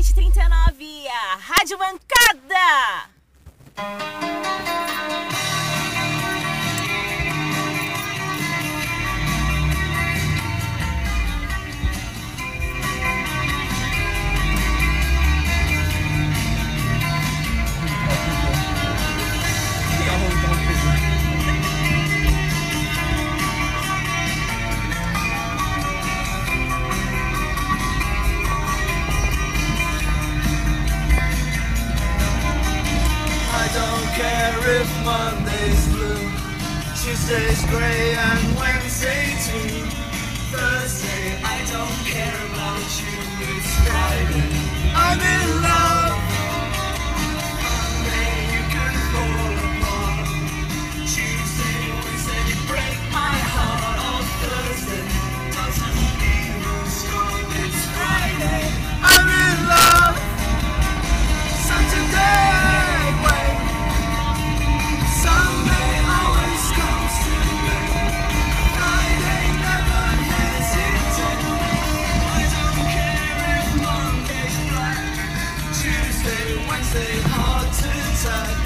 meia-noite e 39, a Rádio Mancada! If Monday's blue, Tuesday's grey, and Wednesday too. Thursday, I don't care about you. It's Friday, I'm in love. Tuesday, Wednesday hard to tag.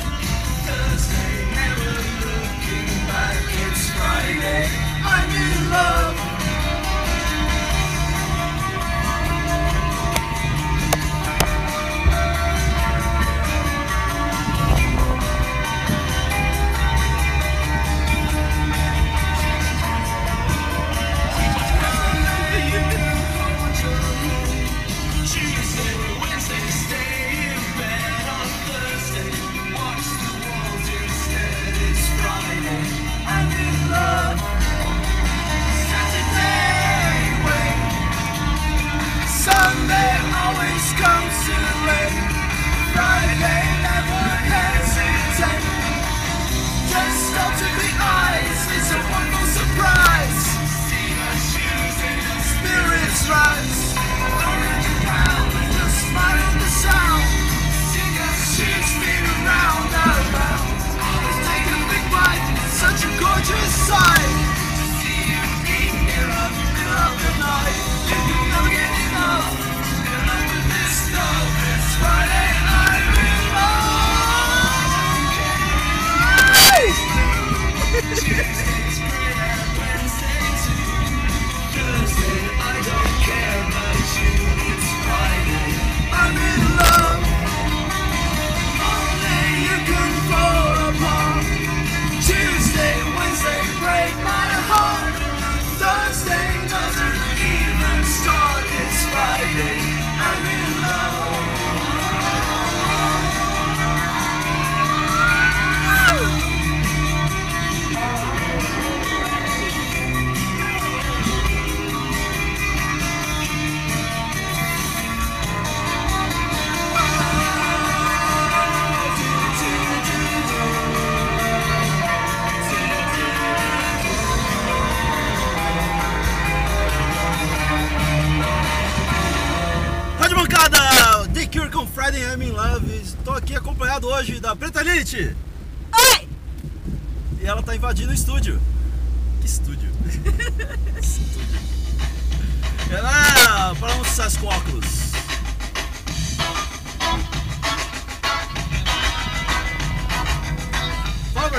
Thursday never looking back. It's Friday. I'm in love.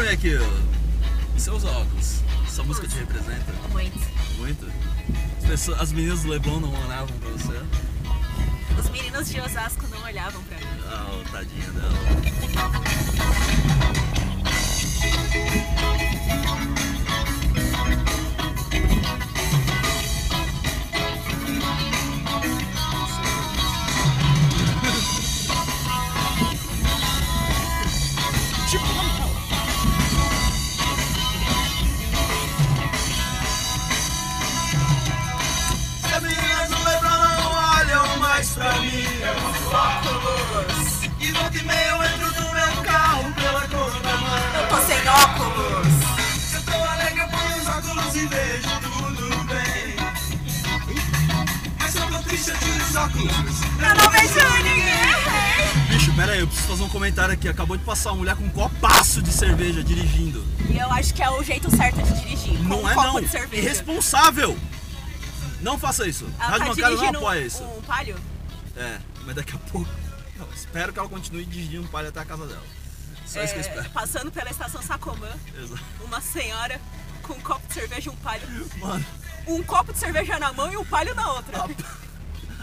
Mim aqui, usa óculos? Essa música te representa Muito. muito? As, pessoas, as meninas do Leblon não olhavam pra você? Os meninos de Osasco não olhavam pra mim. Ah, oh, tadinha dela. bicho, eu os óculos. Eu não vejo ninguém. Bicho, pera aí, eu preciso fazer um comentário aqui. Acabou de passar uma mulher com um copaço de cerveja dirigindo. E eu acho que é o jeito certo de dirigir. Não um é não. Irresponsável. Não faça isso. Ela tá Rádio tá Bancário não apoia isso. Um palho. É, mas daqui a pouco. Espero que ela continue dirigindo um palho até a casa dela. Só é, isso que eu é, espero. Passando pela estação Sacomã, Exato. uma senhora com um copo de cerveja e um palho. Mano. Um copo de cerveja na mão e um palho na outra. Ah,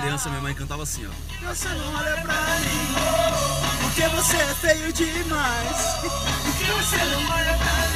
criança, minha mãe cantava assim, ó. Você não olha pra mim, porque você é feio demais. Porque você não olha pra mim.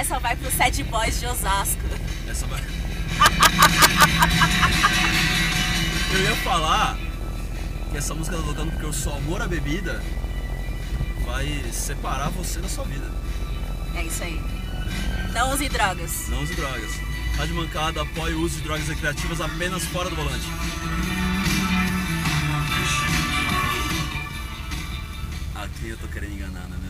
essa vai pro Sad Boys de Osasco. Essa vai. eu ia falar que essa música tá tocando porque o seu amor à bebida vai separar você da sua vida. É isso aí. Não use drogas. Não use drogas. Tá Rádio Mancada apoia o uso de drogas recreativas apenas fora do volante. Aqui eu tô querendo enganar, né?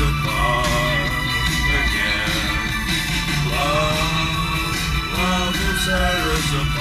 apart again. Love, love will tear us apart.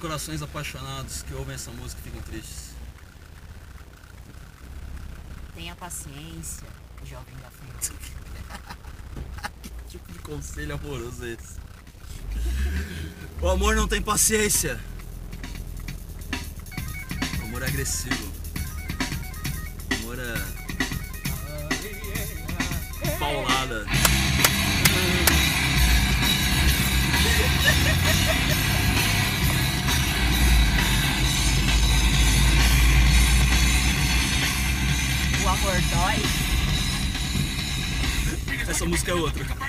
Corações apaixonados que ouvem essa música e ficam tristes? Tenha paciência, jovem gafanhoto. Que tipo de conselho amoroso é esse? O amor não tem paciência. O amor é agressivo. O amor é. Paulada. O amor dói. Essa música é outra.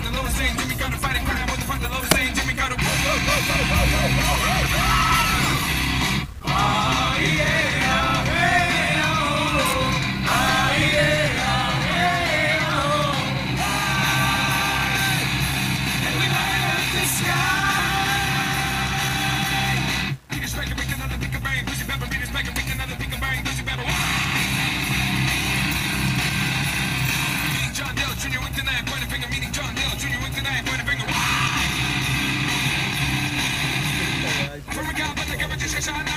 find the lowest thing. Jimmy gotta fight a crime. When to find the lowest thing. Jimmy gotta. Oh yeah. E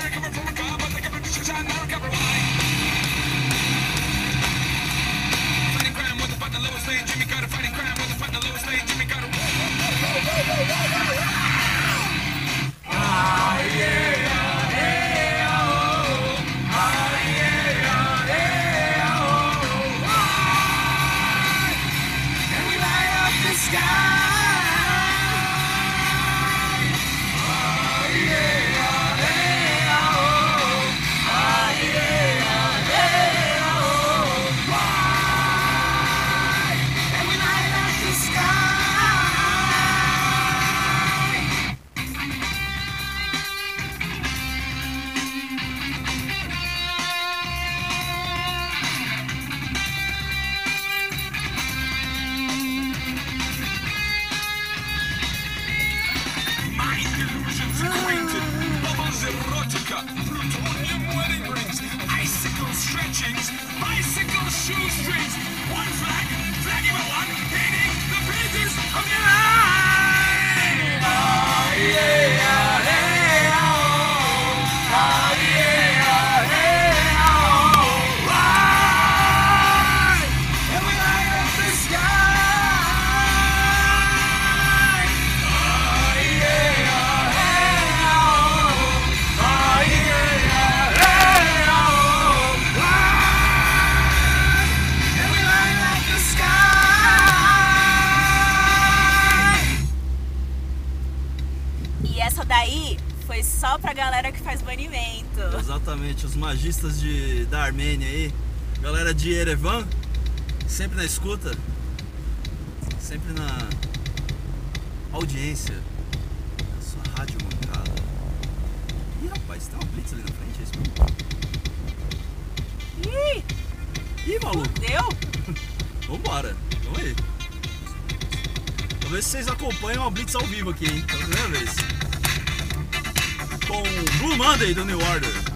magistas de, da Armênia aí. Galera de Erevan, sempre na escuta, sempre na audiência sua rádio mancada. Ih, rapaz, tem uma blitz ali na frente, é isso mesmo? Ih, Ih, maluco, deu? vambora, vamos aí. Talvez vocês acompanham a blitz ao vivo aqui, hein, pela primeira vez. Com Blue Monday do New Order.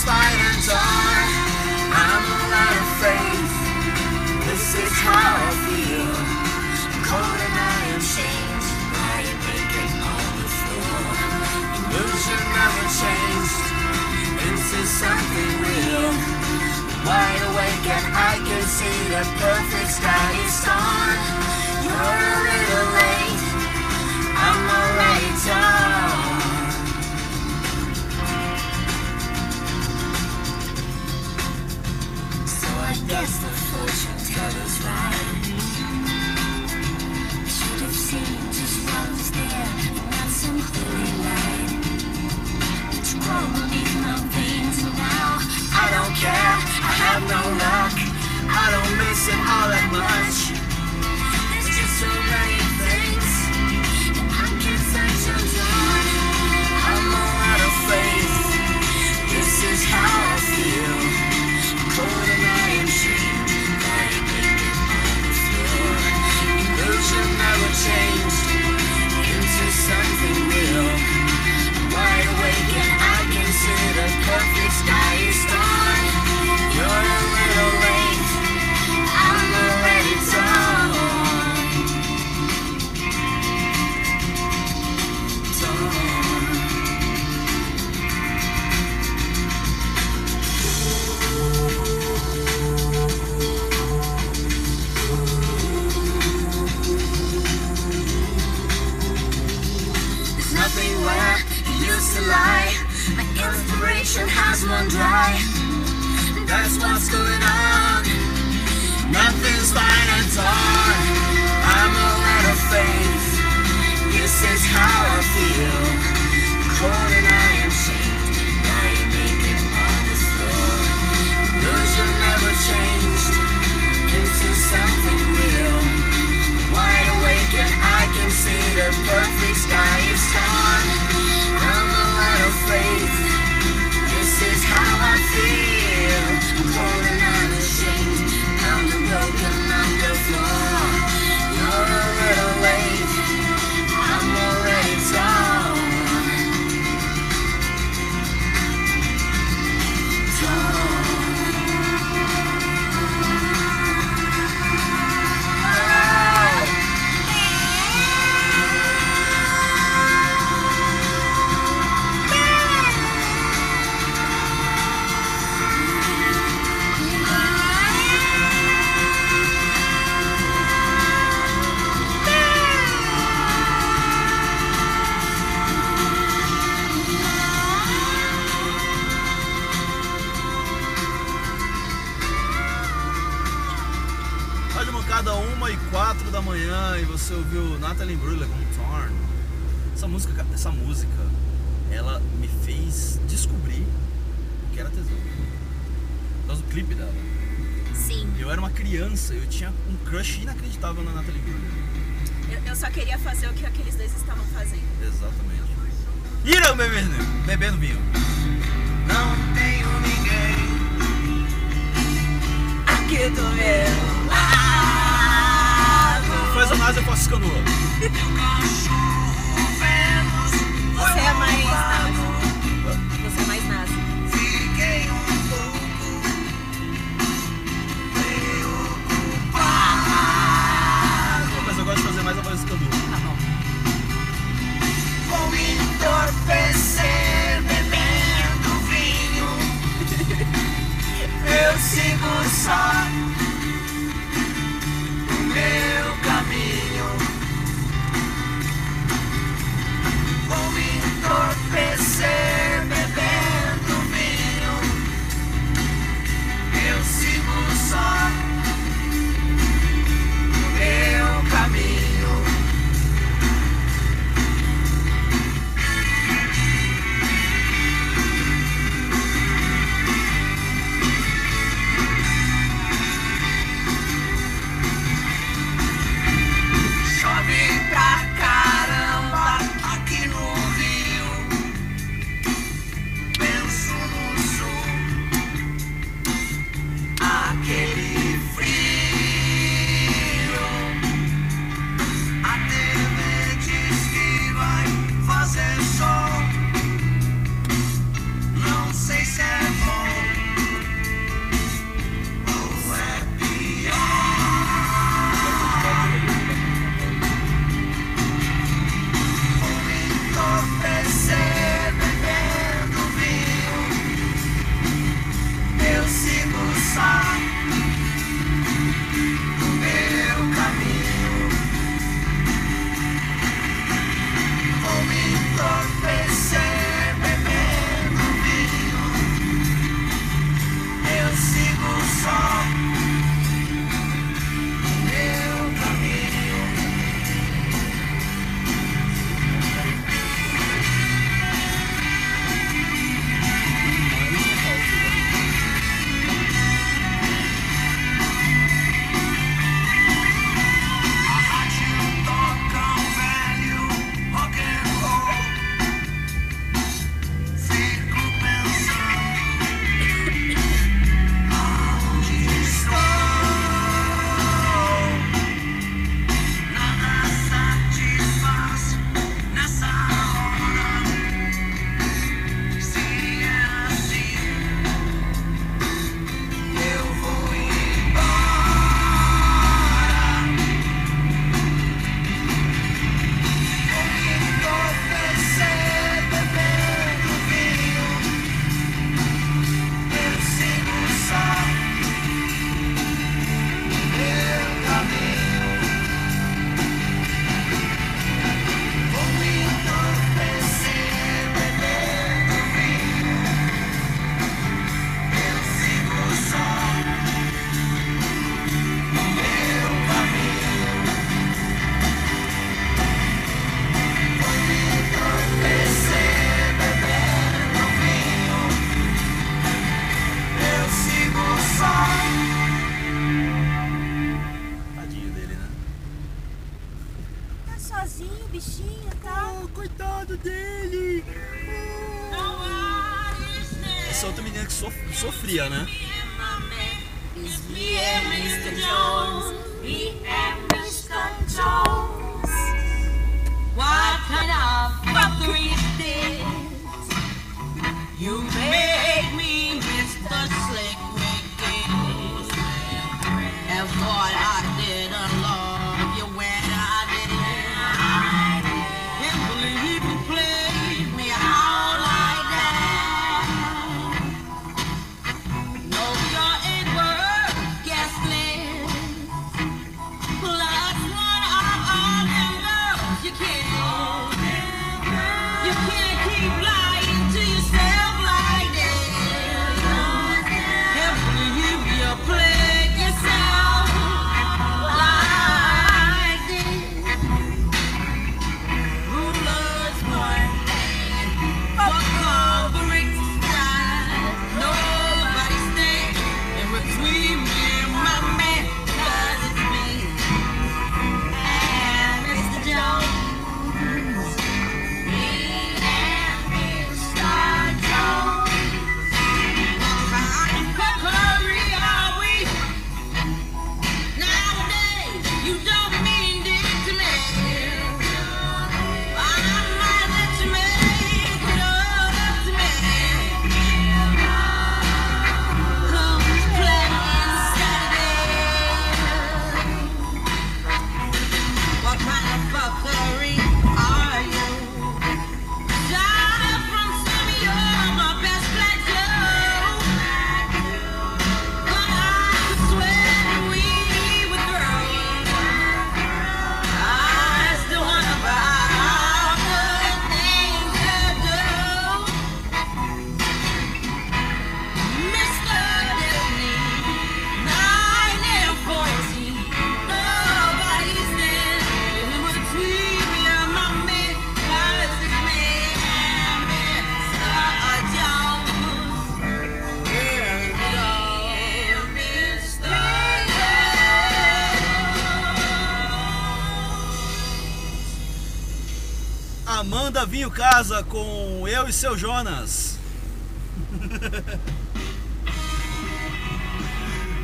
spiders are. I'm not afraid. This is how I feel. Cold and I am changed. Now you're making all the floor. Illusion never changed into something real. Wide awake and I can see the perfect sky is torn. You're a little late. I'm alright, darling. guess the fortune teller's right. Should have seen just what was there, not some holy light. It's grown beneath my veins, and now I don't care. I have no luck. I don't miss it all that much. clipe dela. Sim. Eu era uma criança, eu tinha um crush inacreditável na Natalie Wood. Eu, eu, só queria fazer o que aqueles dois estavam fazendo. Exatamente. Irão bebendo, bebendo vinho. Não tenho ninguém aqui do meu lado. Faz a NASA, eu posso escanular. side Fábio Casa com eu e seu Jonas.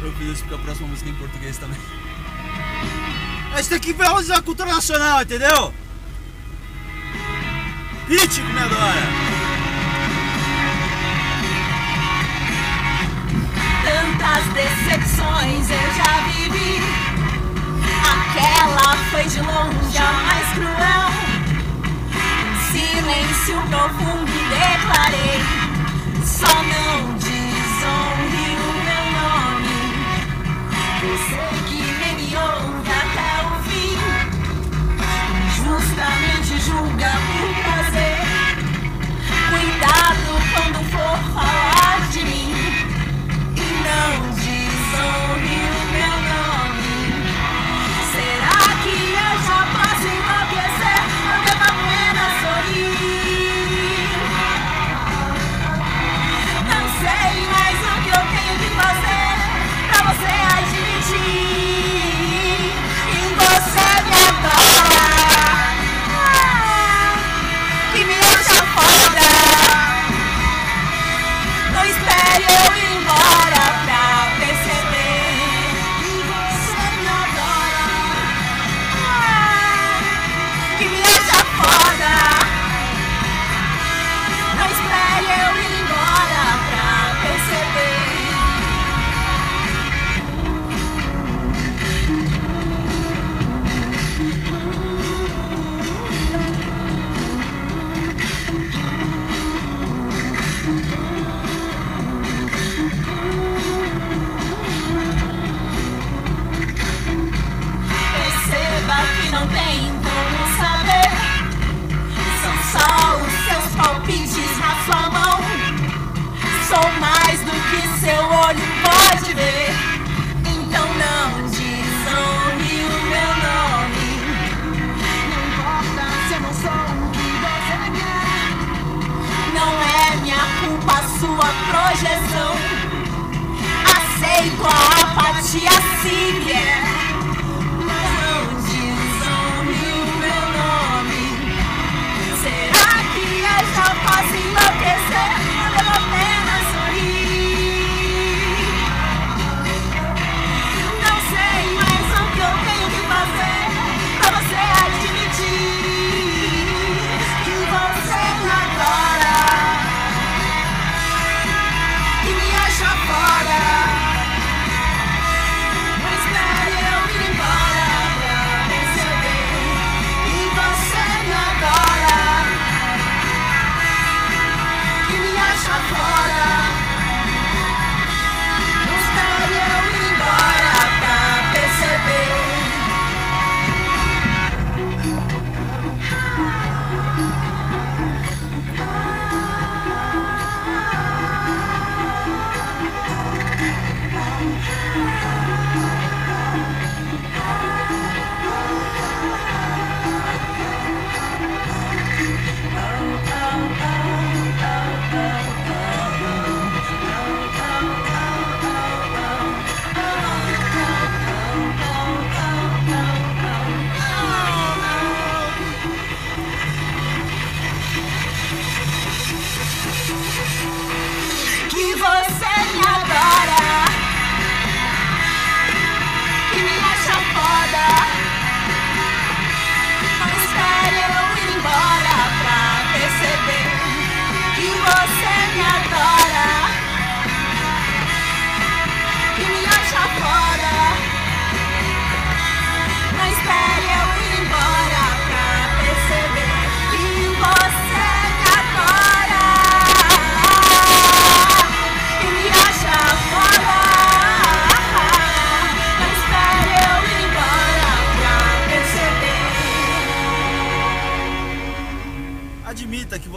eu fiz isso porque a próxima música é em português também. A gente tem que valorizar é a cultura nacional, entendeu? Pit me adora. Tantas decepções eu já vivi. Aquela foi de longe a mais cruel silêncio profundo declarei: só não diga.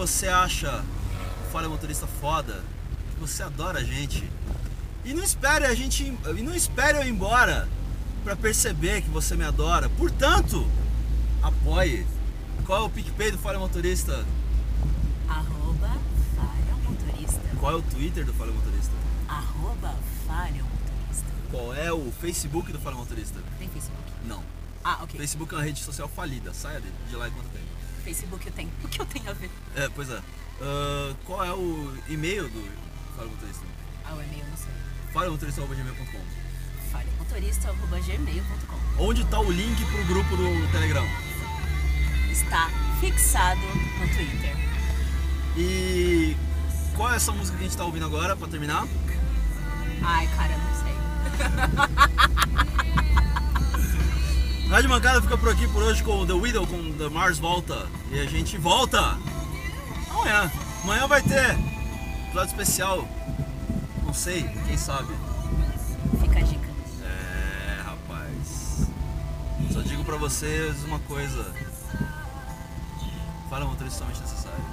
Você acha o Falha Motorista foda, que você adora a gente. E não espere a gente, e não espere eu ir embora para perceber que você me adora. Portanto, apoie. Qual é o PicPay do Falha Motorista? Arroba falha motorista. Qual é o Twitter do Falha Motorista? Arroba falha motorista. Qual é o Facebook do Falha Motorista? Tem Facebook? Não. Ah, ok. Facebook é uma rede social falida. Saia de de lá enquanto tem. Facebook eu tenho. O que eu tenho a ver? É, pois é. Ah, qual é o e-mail do Falha Motorista? Ah, o e-mail eu não sei. falhamotorista.gmail.com falhamotorista.gmail.com Onde tá o link pro grupo do Telegram? Está fixado no Twitter. E qual é essa música que a gente tá ouvindo agora, pra terminar? Ai, cara, eu não sei. Rádio Mancada fica por aqui por hoje com The Widow, com The Mars Volta. E a gente volta amanhã. Amanhã vai ter episódio especial. Não sei, quem sabe. Fica a dica. É, rapaz. Só digo pra vocês uma coisa. Fala motorista somente necessário.